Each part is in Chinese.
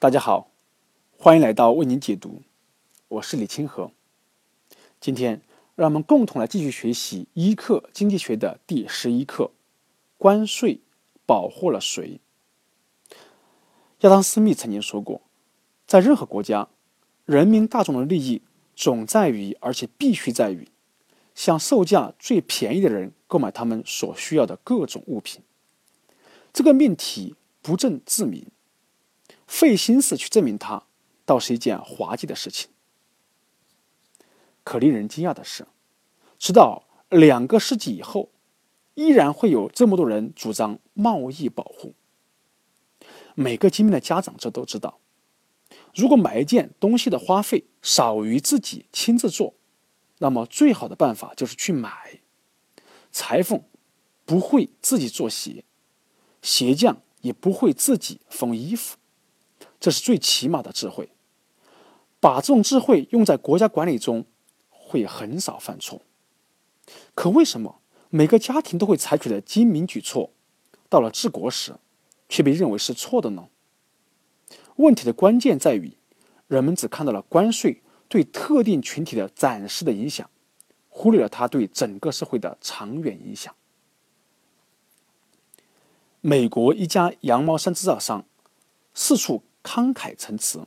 大家好，欢迎来到为您解读，我是李清河。今天让我们共同来继续学习一课经济学的第十一课：关税保护了谁？亚当·斯密曾经说过，在任何国家，人民大众的利益总在于，而且必须在于，向售价最便宜的人购买他们所需要的各种物品。这个命题不证自明，费心思去证明它，倒是一件滑稽的事情。可令人惊讶的是，直到两个世纪以后，依然会有这么多人主张贸易保护。每个精明的家长这都知道，如果买一件东西的花费少于自己亲自做，那么最好的办法就是去买。裁缝不会自己做鞋。鞋匠也不会自己缝衣服，这是最起码的智慧。把这种智慧用在国家管理中，会很少犯错。可为什么每个家庭都会采取的精明举措，到了治国时，却被认为是错的呢？问题的关键在于，人们只看到了关税对特定群体的暂时的影响，忽略了它对整个社会的长远影响。美国一家羊毛衫制造商四处慷慨陈词，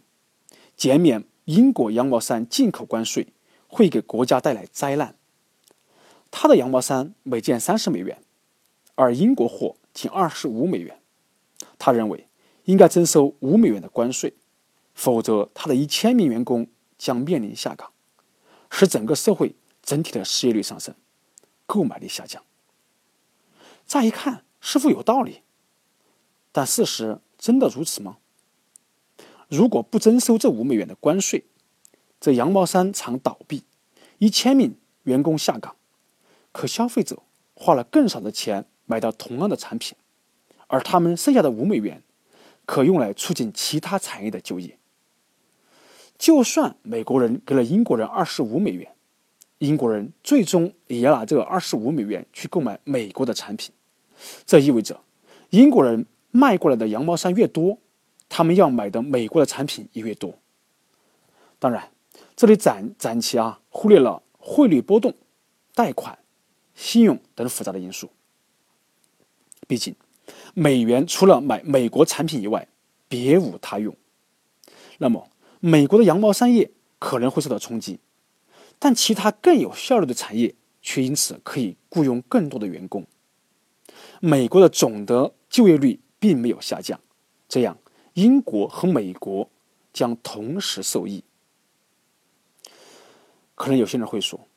减免英国羊毛衫进口关税会给国家带来灾难。他的羊毛衫每件三十美元，而英国货仅二十五美元。他认为应该征收五美元的关税，否则他的一千名员工将面临下岗，使整个社会整体的失业率上升，购买力下降。乍一看。是否有道理？但事实真的如此吗？如果不征收这五美元的关税，这羊毛衫厂倒闭，一千名员工下岗，可消费者花了更少的钱买到同样的产品，而他们剩下的五美元可用来促进其他产业的就业。就算美国人给了英国人二十五美元，英国人最终也要拿这二十五美元去购买美国的产品。这意味着，英国人卖过来的羊毛衫越多，他们要买的美国的产品也越多。当然，这里暂暂且啊忽略了汇率波动、贷款、信用等复杂的因素。毕竟，美元除了买美国产品以外，别无他用。那么，美国的羊毛衫业可能会受到冲击，但其他更有效率的产业却因此可以雇佣更多的员工。美国的总的就业率并没有下降，这样英国和美国将同时受益。可能有些人会说，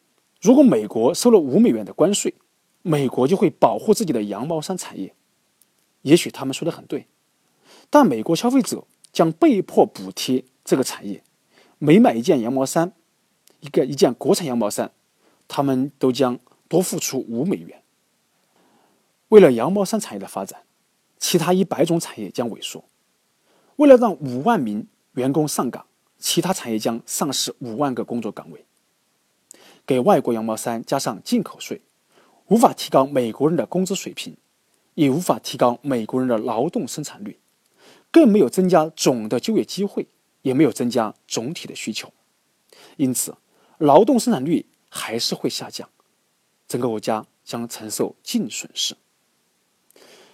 如果美国收了五美元的关税，美国就会保护自己的羊毛衫产业。也许他们说的很对，但美国消费者将被迫补贴这个产业。每买一件羊毛衫，一个一件国产羊毛衫，他们都将多付出五美元。为了羊毛衫产业的发展，其他一百种产业将萎缩。为了让五万名员工上岗，其他产业将丧失五万个工作岗位。给外国羊毛衫加上进口税，无法提高美国人的工资水平，也无法提高美国人的劳动生产率，更没有增加总的就业机会，也没有增加总体的需求。因此，劳动生产率还是会下降，整个国家将承受净损失。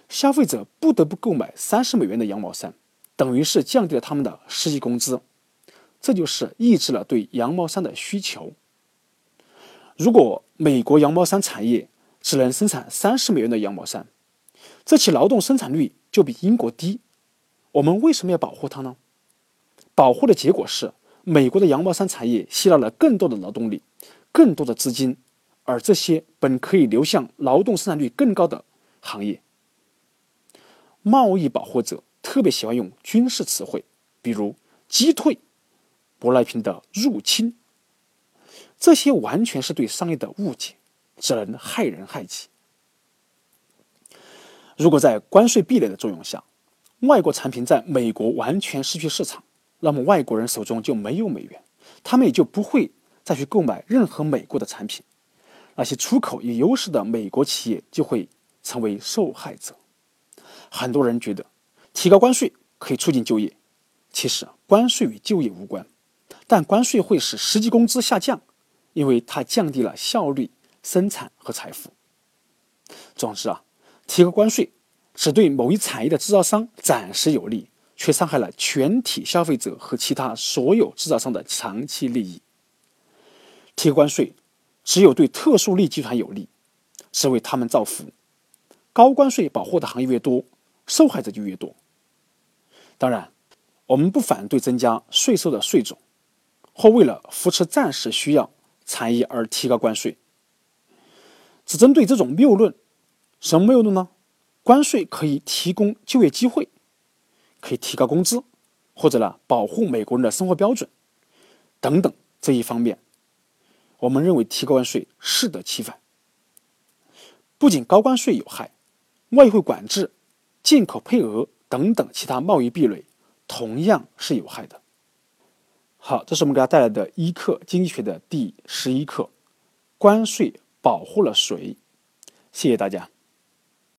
消费者不得不购买三十美元的羊毛衫，等于是降低了他们的实际工资，这就是抑制了对羊毛衫的需求。如果美国羊毛衫产业只能生产三十美元的羊毛衫，这其劳动生产率就比英国低。我们为什么要保护它呢？保护的结果是，美国的羊毛衫产业吸纳了更多的劳动力、更多的资金，而这些本可以流向劳动生产率更高的行业。贸易保护者特别喜欢用军事词汇，比如击退、舶来品的入侵，这些完全是对商业的误解，只能害人害己。如果在关税壁垒的作用下，外国产品在美国完全失去市场，那么外国人手中就没有美元，他们也就不会再去购买任何美国的产品，那些出口有优势的美国企业就会成为受害者。很多人觉得提高关税可以促进就业，其实关税与就业无关，但关税会使实际工资下降，因为它降低了效率、生产和财富。总之啊，提高关税只对某一产业的制造商暂时有利，却伤害了全体消费者和其他所有制造商的长期利益。提高关税只有对特殊利益集团有利，是为他们造福。高关税保护的行业越多，受害者就越多。当然，我们不反对增加税收的税种，或为了扶持暂时需要产业而提高关税。只针对这种谬论，什么谬论呢？关税可以提供就业机会，可以提高工资，或者呢保护美国人的生活标准等等这一方面，我们认为提高关税适得其反。不仅高关税有害。外汇管制、进口配额等等其他贸易壁垒，同样是有害的。好，这是我们给大家带来的一课经济学的第十一课：关税保护了谁？谢谢大家。